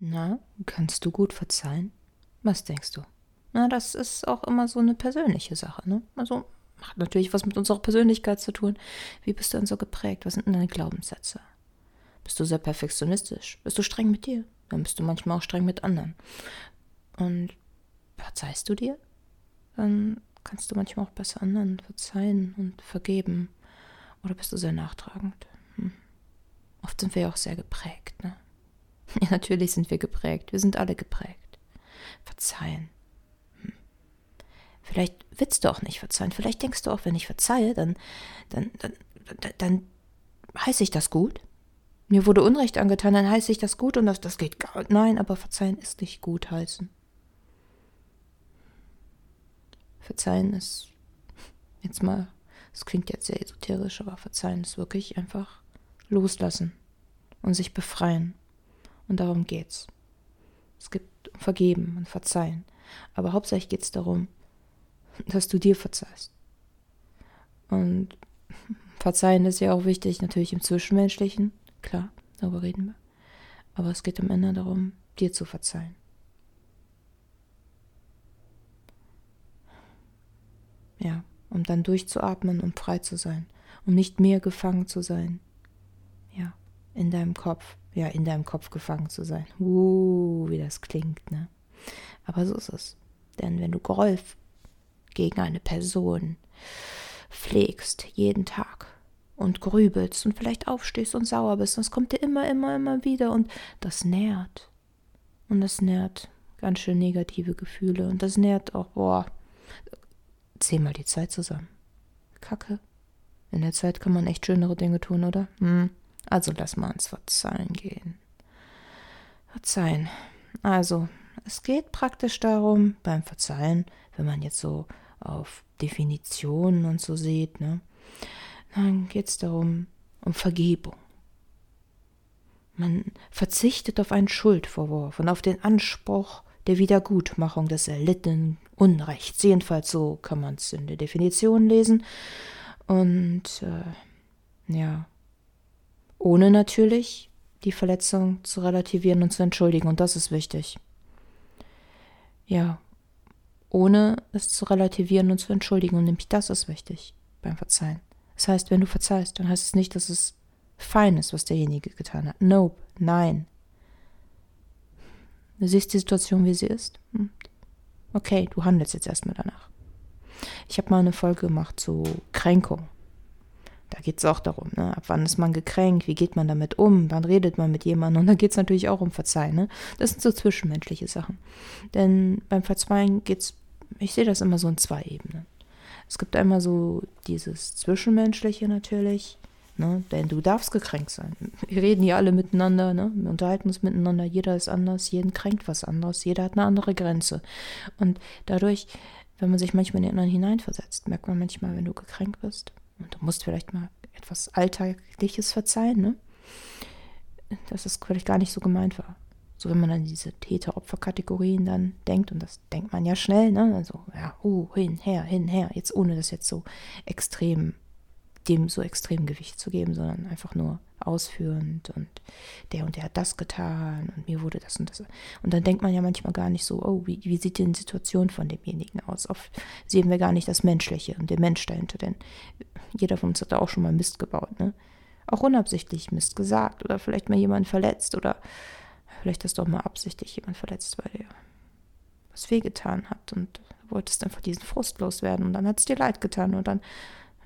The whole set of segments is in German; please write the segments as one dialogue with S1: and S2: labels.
S1: Na, kannst du gut verzeihen? Was denkst du? Na, das ist auch immer so eine persönliche Sache, ne? Also hat natürlich was mit unserer Persönlichkeit zu tun. Wie bist du denn so geprägt? Was sind denn deine Glaubenssätze? Bist du sehr perfektionistisch? Bist du streng mit dir? Dann bist du manchmal auch streng mit anderen. Und verzeihst du dir? Dann kannst du manchmal auch besser anderen verzeihen und vergeben. Oder bist du sehr nachtragend? Hm. Oft sind wir ja auch sehr geprägt? Ja, natürlich sind wir geprägt. Wir sind alle geprägt. Verzeihen. Hm. Vielleicht willst du auch nicht verzeihen. Vielleicht denkst du auch, wenn ich verzeihe, dann, dann, dann, dann, dann heiße ich das gut. Mir wurde Unrecht angetan, dann heiße ich das gut und das, das geht gar Nein, aber verzeihen ist nicht gut heißen. Verzeihen ist jetzt mal, es klingt jetzt sehr esoterisch, aber verzeihen ist wirklich einfach loslassen und sich befreien. Und darum geht's. Es gibt Vergeben und Verzeihen. Aber hauptsächlich geht es darum, dass du dir verzeihst. Und Verzeihen ist ja auch wichtig, natürlich im Zwischenmenschlichen. Klar, darüber reden wir. Aber es geht am Ende darum, dir zu verzeihen. Ja, um dann durchzuatmen und frei zu sein. Um nicht mehr gefangen zu sein. Ja, in deinem Kopf ja, in deinem Kopf gefangen zu sein. Uh, wie das klingt, ne? Aber so ist es. Denn wenn du Groll gegen eine Person pflegst, jeden Tag, und grübelst und vielleicht aufstehst und sauer bist, das kommt dir immer, immer, immer wieder und das nährt. Und das nährt ganz schön negative Gefühle und das nährt auch, boah, zehnmal die Zeit zusammen. Kacke. In der Zeit kann man echt schönere Dinge tun, oder? Hm. Also lass mal ans Verzeihen gehen. Verzeihen. Also, es geht praktisch darum, beim Verzeihen, wenn man jetzt so auf Definitionen und so sieht, ne, dann geht es darum, um Vergebung. Man verzichtet auf einen Schuldvorwurf und auf den Anspruch der Wiedergutmachung des erlittenen Unrechts. Jedenfalls so kann man es in der Definition lesen. Und äh, ja, ohne natürlich die Verletzung zu relativieren und zu entschuldigen. Und das ist wichtig. Ja, ohne es zu relativieren und zu entschuldigen. Und nämlich das ist wichtig beim Verzeihen. Das heißt, wenn du verzeihst, dann heißt es nicht, dass es fein ist, was derjenige getan hat. Nope, nein. Du siehst die Situation, wie sie ist. Hm. Okay, du handelst jetzt erstmal danach. Ich habe mal eine Folge gemacht zu Kränkung. Da geht es auch darum, ne? ab wann ist man gekränkt, wie geht man damit um, wann redet man mit jemandem und da geht es natürlich auch um Verzeihen. Ne? Das sind so zwischenmenschliche Sachen. Denn beim Verzeihen geht es, ich sehe das immer so in zwei Ebenen. Es gibt einmal so dieses Zwischenmenschliche natürlich, ne? denn du darfst gekränkt sein. Wir reden hier alle miteinander, ne? wir unterhalten uns miteinander, jeder ist anders, jeden kränkt was anderes, jeder hat eine andere Grenze. Und dadurch, wenn man sich manchmal in den anderen hineinversetzt, merkt man manchmal, wenn du gekränkt bist, und du musst vielleicht mal etwas Alltägliches verzeihen, ne? Dass es vielleicht gar nicht so gemeint war. So, wenn man an diese Täter-Opfer-Kategorien dann denkt, und das denkt man ja schnell, ne? Also, ja, uh, hin, her, hin, her, jetzt ohne das jetzt so extrem, dem so extrem Gewicht zu geben, sondern einfach nur ausführend und der und der hat das getan und mir wurde das und das. Und dann denkt man ja manchmal gar nicht so, oh, wie, wie sieht denn die Situation von demjenigen aus? Oft sehen wir gar nicht das Menschliche und den Mensch dahinter, denn jeder von uns hat da auch schon mal Mist gebaut, ne? Auch unabsichtlich Mist gesagt oder vielleicht mal jemanden verletzt oder vielleicht hast du auch mal absichtlich jemanden verletzt, weil der was wehgetan hat und du wolltest einfach diesen Frust loswerden und dann hat es dir leid getan und dann,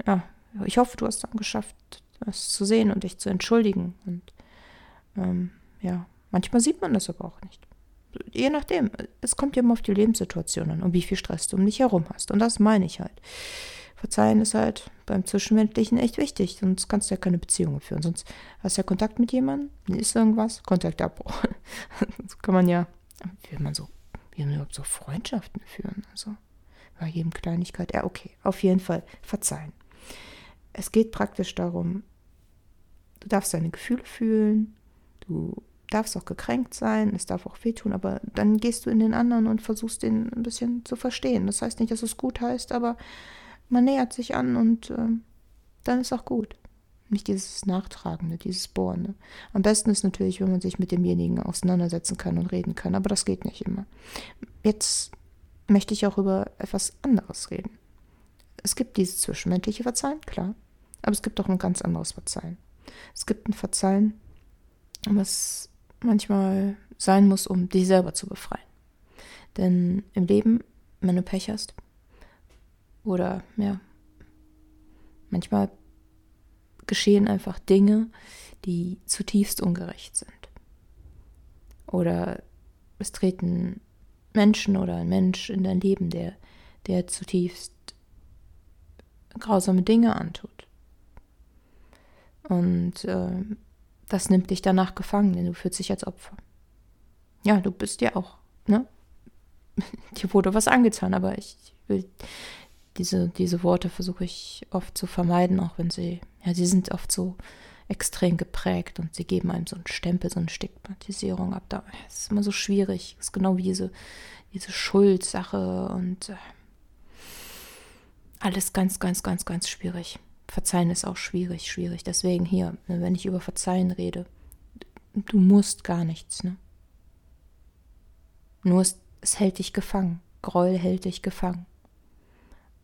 S1: ja, ich hoffe, du hast dann geschafft, das zu sehen und dich zu entschuldigen. Und ähm, ja, manchmal sieht man das aber auch nicht. Je nachdem, es kommt ja immer auf die Lebenssituation an und wie viel Stress du um dich herum hast. Und das meine ich halt. Verzeihen ist halt beim Zwischenmenschlichen echt wichtig, sonst kannst du ja keine Beziehungen führen. Sonst hast du ja Kontakt mit jemandem, ist irgendwas, Kontaktabbruch. so kann man ja, wie man so, wie man überhaupt so Freundschaften führen? Also bei jedem Kleinigkeit, ja, okay, auf jeden Fall verzeihen. Es geht praktisch darum, Du darfst deine Gefühle fühlen, du darfst auch gekränkt sein, es darf auch wehtun, aber dann gehst du in den anderen und versuchst den ein bisschen zu verstehen. Das heißt nicht, dass es gut heißt, aber man nähert sich an und äh, dann ist auch gut. Nicht dieses Nachtragende, dieses Bohrende. Am besten ist natürlich, wenn man sich mit demjenigen auseinandersetzen kann und reden kann, aber das geht nicht immer. Jetzt möchte ich auch über etwas anderes reden. Es gibt dieses zwischenmenschliche Verzeihen, klar, aber es gibt auch ein ganz anderes Verzeihen. Es gibt ein Verzeihen, was manchmal sein muss, um dich selber zu befreien. Denn im Leben, wenn du Pech hast, oder ja, manchmal geschehen einfach Dinge, die zutiefst ungerecht sind. Oder es treten Menschen oder ein Mensch in dein Leben, der, der zutiefst grausame Dinge antut. Und äh, das nimmt dich danach gefangen, denn du fühlst dich als Opfer. Ja, du bist ja auch, ne? Dir wurde was angetan, aber ich will diese, diese Worte versuche ich oft zu vermeiden, auch wenn sie, ja, sie sind oft so extrem geprägt und sie geben einem so einen Stempel, so eine Stigmatisierung ab. Da ist immer so schwierig. Das ist genau wie diese, diese Schuldsache und äh, alles ganz, ganz, ganz, ganz schwierig. Verzeihen ist auch schwierig, schwierig. Deswegen hier, ne, wenn ich über Verzeihen rede, du musst gar nichts, ne? Nur es, es hält dich gefangen. Groll hält dich gefangen.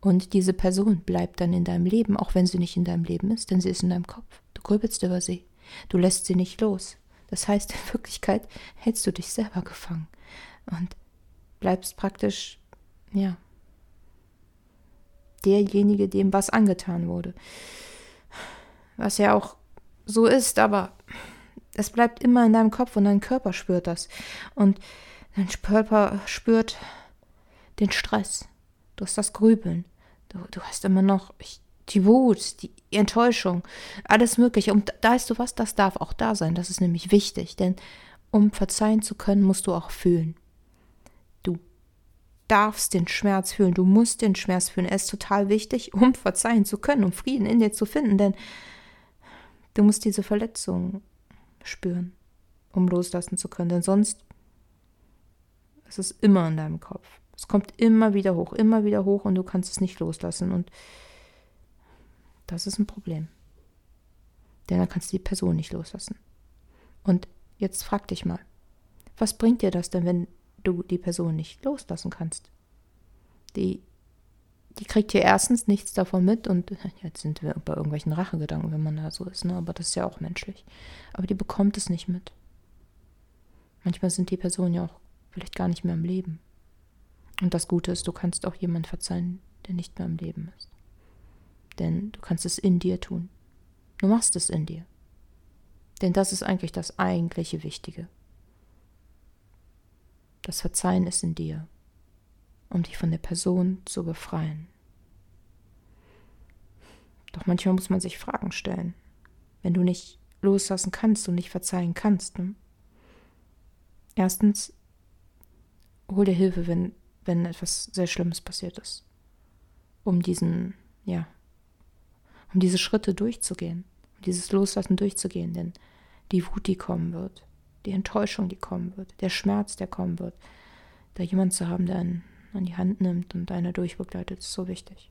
S1: Und diese Person bleibt dann in deinem Leben, auch wenn sie nicht in deinem Leben ist, denn sie ist in deinem Kopf. Du grübelst über sie. Du lässt sie nicht los. Das heißt, in Wirklichkeit hältst du dich selber gefangen und bleibst praktisch, ja, derjenige, dem was angetan wurde. Was ja auch so ist, aber es bleibt immer in deinem Kopf und dein Körper spürt das. Und dein Körper spürt den Stress. Du hast das Grübeln. Du, du hast immer noch die Wut, die Enttäuschung, alles Mögliche. Und da weißt du was, das darf auch da sein. Das ist nämlich wichtig, denn um verzeihen zu können, musst du auch fühlen. Darfst den Schmerz fühlen, du musst den Schmerz fühlen. Er ist total wichtig, um verzeihen zu können, um Frieden in dir zu finden, denn du musst diese Verletzung spüren, um loslassen zu können, denn sonst ist es immer in deinem Kopf. Es kommt immer wieder hoch, immer wieder hoch und du kannst es nicht loslassen. Und das ist ein Problem. Denn dann kannst du die Person nicht loslassen. Und jetzt frag dich mal, was bringt dir das denn, wenn du die Person nicht loslassen kannst? Die, die kriegt hier erstens nichts davon mit und jetzt sind wir bei irgendwelchen Rachegedanken, wenn man da so ist, ne? aber das ist ja auch menschlich. Aber die bekommt es nicht mit. Manchmal sind die Personen ja auch vielleicht gar nicht mehr im Leben. Und das Gute ist, du kannst auch jemand verzeihen, der nicht mehr im Leben ist. Denn du kannst es in dir tun. Du machst es in dir. Denn das ist eigentlich das eigentliche Wichtige. Das Verzeihen ist in dir, um dich von der Person zu befreien. Doch manchmal muss man sich Fragen stellen. Wenn du nicht loslassen kannst und nicht verzeihen kannst. Ne? Erstens, hol dir Hilfe, wenn wenn etwas sehr Schlimmes passiert ist. Um diesen, ja, um diese Schritte durchzugehen, um dieses Loslassen durchzugehen, denn die Wut, die kommen wird, die Enttäuschung, die kommen wird, der Schmerz, der kommen wird, da jemand zu haben, der einen an die Hand nimmt und einer durchbegleitet, ist so wichtig.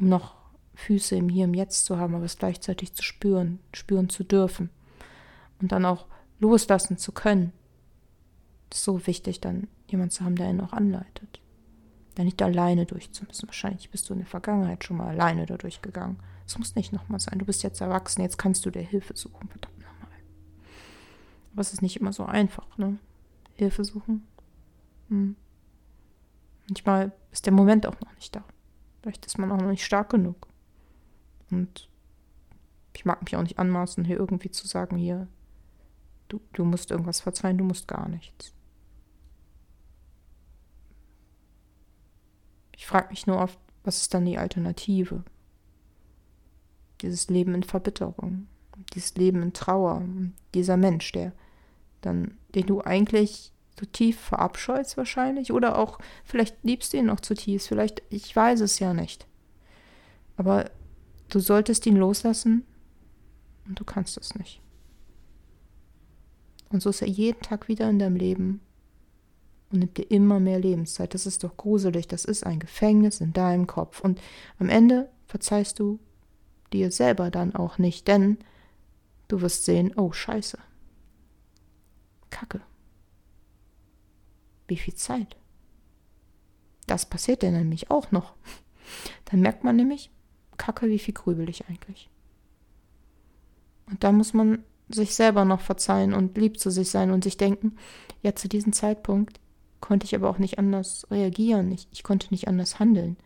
S1: Um noch Füße im Hier, im Jetzt zu haben, aber es gleichzeitig zu spüren, spüren zu dürfen und dann auch loslassen zu können, ist so wichtig, dann jemand zu haben, der einen auch anleitet. Da nicht alleine durchzumüssen. Wahrscheinlich bist du in der Vergangenheit schon mal alleine da durchgegangen. Es muss nicht nochmal sein. Du bist jetzt erwachsen, jetzt kannst du dir Hilfe suchen. Nochmal. Aber es ist nicht immer so einfach, ne? Hilfe suchen. Hm. Manchmal ist der Moment auch noch nicht da. Vielleicht ist man auch noch nicht stark genug. Und ich mag mich auch nicht anmaßen, hier irgendwie zu sagen, hier, du, du musst irgendwas verzeihen, du musst gar nichts. Ich frage mich nur oft, was ist dann die Alternative? Dieses Leben in Verbitterung, dieses Leben in Trauer, dieser Mensch, der dann, den du eigentlich so tief verabscheust wahrscheinlich, oder auch vielleicht liebst du ihn noch zutiefst, vielleicht, ich weiß es ja nicht. Aber du solltest ihn loslassen und du kannst es nicht. Und so ist er jeden Tag wieder in deinem Leben und nimmt dir immer mehr Lebenszeit. Das ist doch gruselig. Das ist ein Gefängnis in deinem Kopf. Und am Ende verzeihst du dir selber dann auch nicht, denn du wirst sehen, oh scheiße. Kacke. Wie viel Zeit? Das passiert dann nämlich auch noch. Dann merkt man nämlich, Kacke, wie viel grübel ich eigentlich. Und da muss man sich selber noch verzeihen und lieb zu sich sein und sich denken, ja, zu diesem Zeitpunkt konnte ich aber auch nicht anders reagieren. Ich, ich konnte nicht anders handeln.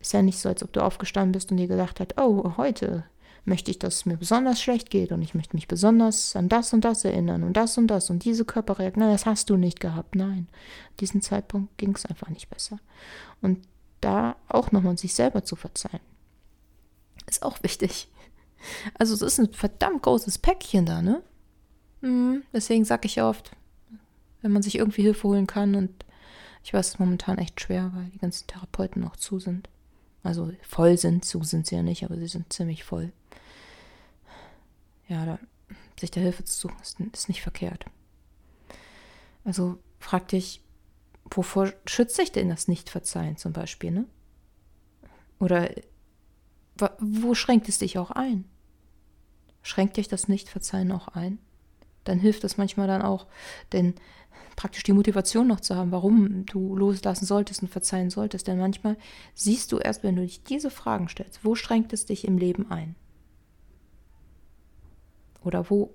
S1: Ist ja nicht so, als ob du aufgestanden bist und dir gedacht hast, oh, heute möchte ich, dass es mir besonders schlecht geht und ich möchte mich besonders an das und das erinnern und das und das und diese Körperreaktion. Nein, das hast du nicht gehabt. Nein, an diesem Zeitpunkt ging es einfach nicht besser. Und da auch nochmal sich selber zu verzeihen, ist auch wichtig. Also es ist ein verdammt großes Päckchen da, ne? Mhm, deswegen sage ich oft, wenn man sich irgendwie Hilfe holen kann und ich weiß, es ist momentan echt schwer, weil die ganzen Therapeuten noch zu sind. Also voll sind, zu sind sie ja nicht, aber sie sind ziemlich voll. Ja, da, sich der Hilfe zu suchen, ist, ist nicht verkehrt. Also frag dich, wovor schützt sich denn das Nicht-Verzeihen zum Beispiel, ne? Oder wo schränkt es dich auch ein? Schränkt dich das Nicht-Verzeihen auch ein? Dann hilft es manchmal dann auch, denn praktisch die Motivation noch zu haben, warum du loslassen solltest und verzeihen solltest. Denn manchmal siehst du erst, wenn du dich diese Fragen stellst, wo schränkt es dich im Leben ein? Oder wo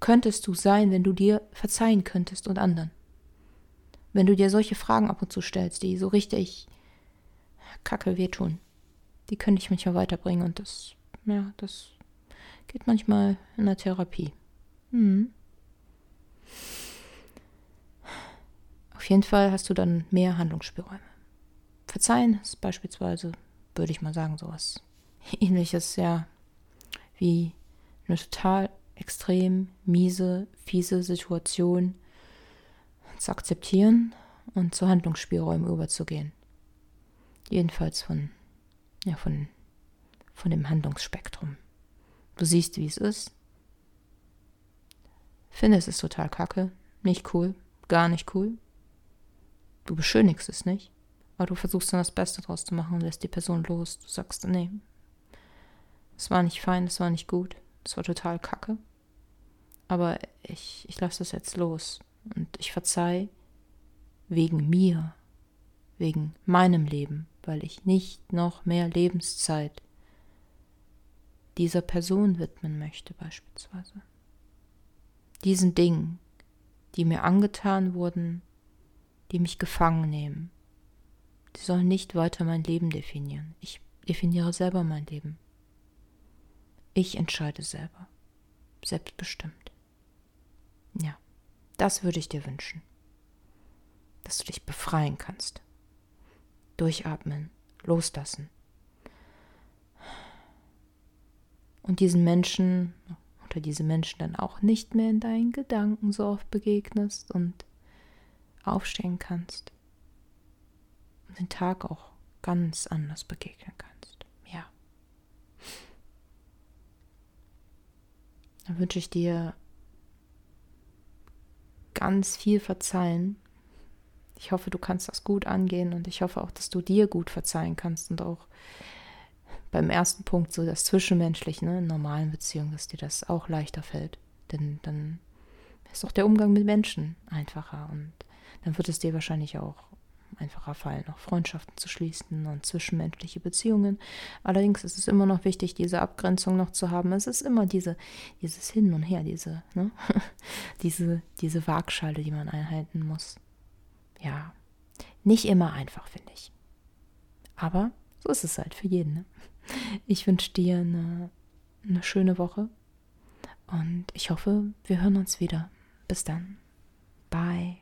S1: könntest du sein, wenn du dir verzeihen könntest und anderen? Wenn du dir solche Fragen ab und zu stellst, die so richtig kacke wehtun, die könnte ich manchmal weiterbringen und das, ja, das geht manchmal in der Therapie. Hm. Auf jeden Fall hast du dann mehr Handlungsspielräume. Verzeihen ist beispielsweise, würde ich mal sagen, sowas ähnliches, ja, wie eine total extrem miese, fiese Situation zu akzeptieren und zu Handlungsspielräumen überzugehen. Jedenfalls von, ja, von, von dem Handlungsspektrum. Du siehst, wie es ist. Findest es total kacke, nicht cool, gar nicht cool. Du beschönigst es nicht, aber du versuchst dann das Beste draus zu machen und lässt die Person los. Du sagst, nee, es war nicht fein, es war nicht gut, es war total kacke. Aber ich, ich lasse das jetzt los und ich verzeih wegen mir, wegen meinem Leben, weil ich nicht noch mehr Lebenszeit dieser Person widmen möchte beispielsweise. Diesen Dingen, die mir angetan wurden, die mich gefangen nehmen. Sie sollen nicht weiter mein Leben definieren. Ich definiere selber mein Leben. Ich entscheide selber. Selbstbestimmt. Ja, das würde ich dir wünschen. Dass du dich befreien kannst. Durchatmen, loslassen. Und diesen Menschen oder diese Menschen dann auch nicht mehr in deinen Gedanken so oft begegnest und aufstehen kannst und den Tag auch ganz anders begegnen kannst. Ja. Dann wünsche ich dir ganz viel Verzeihen. Ich hoffe, du kannst das gut angehen und ich hoffe auch, dass du dir gut verzeihen kannst und auch beim ersten Punkt so das Zwischenmenschliche, ne, in normalen Beziehungen, dass dir das auch leichter fällt. Denn dann ist auch der Umgang mit Menschen einfacher und dann wird es dir wahrscheinlich auch einfacher fallen, auch Freundschaften zu schließen und zwischenmenschliche Beziehungen. Allerdings ist es immer noch wichtig, diese Abgrenzung noch zu haben. Es ist immer diese, dieses Hin und Her, diese, ne? diese, diese Waagschale, die man einhalten muss. Ja, nicht immer einfach, finde ich. Aber so ist es halt für jeden. Ne? Ich wünsche dir eine, eine schöne Woche und ich hoffe, wir hören uns wieder. Bis dann. Bye.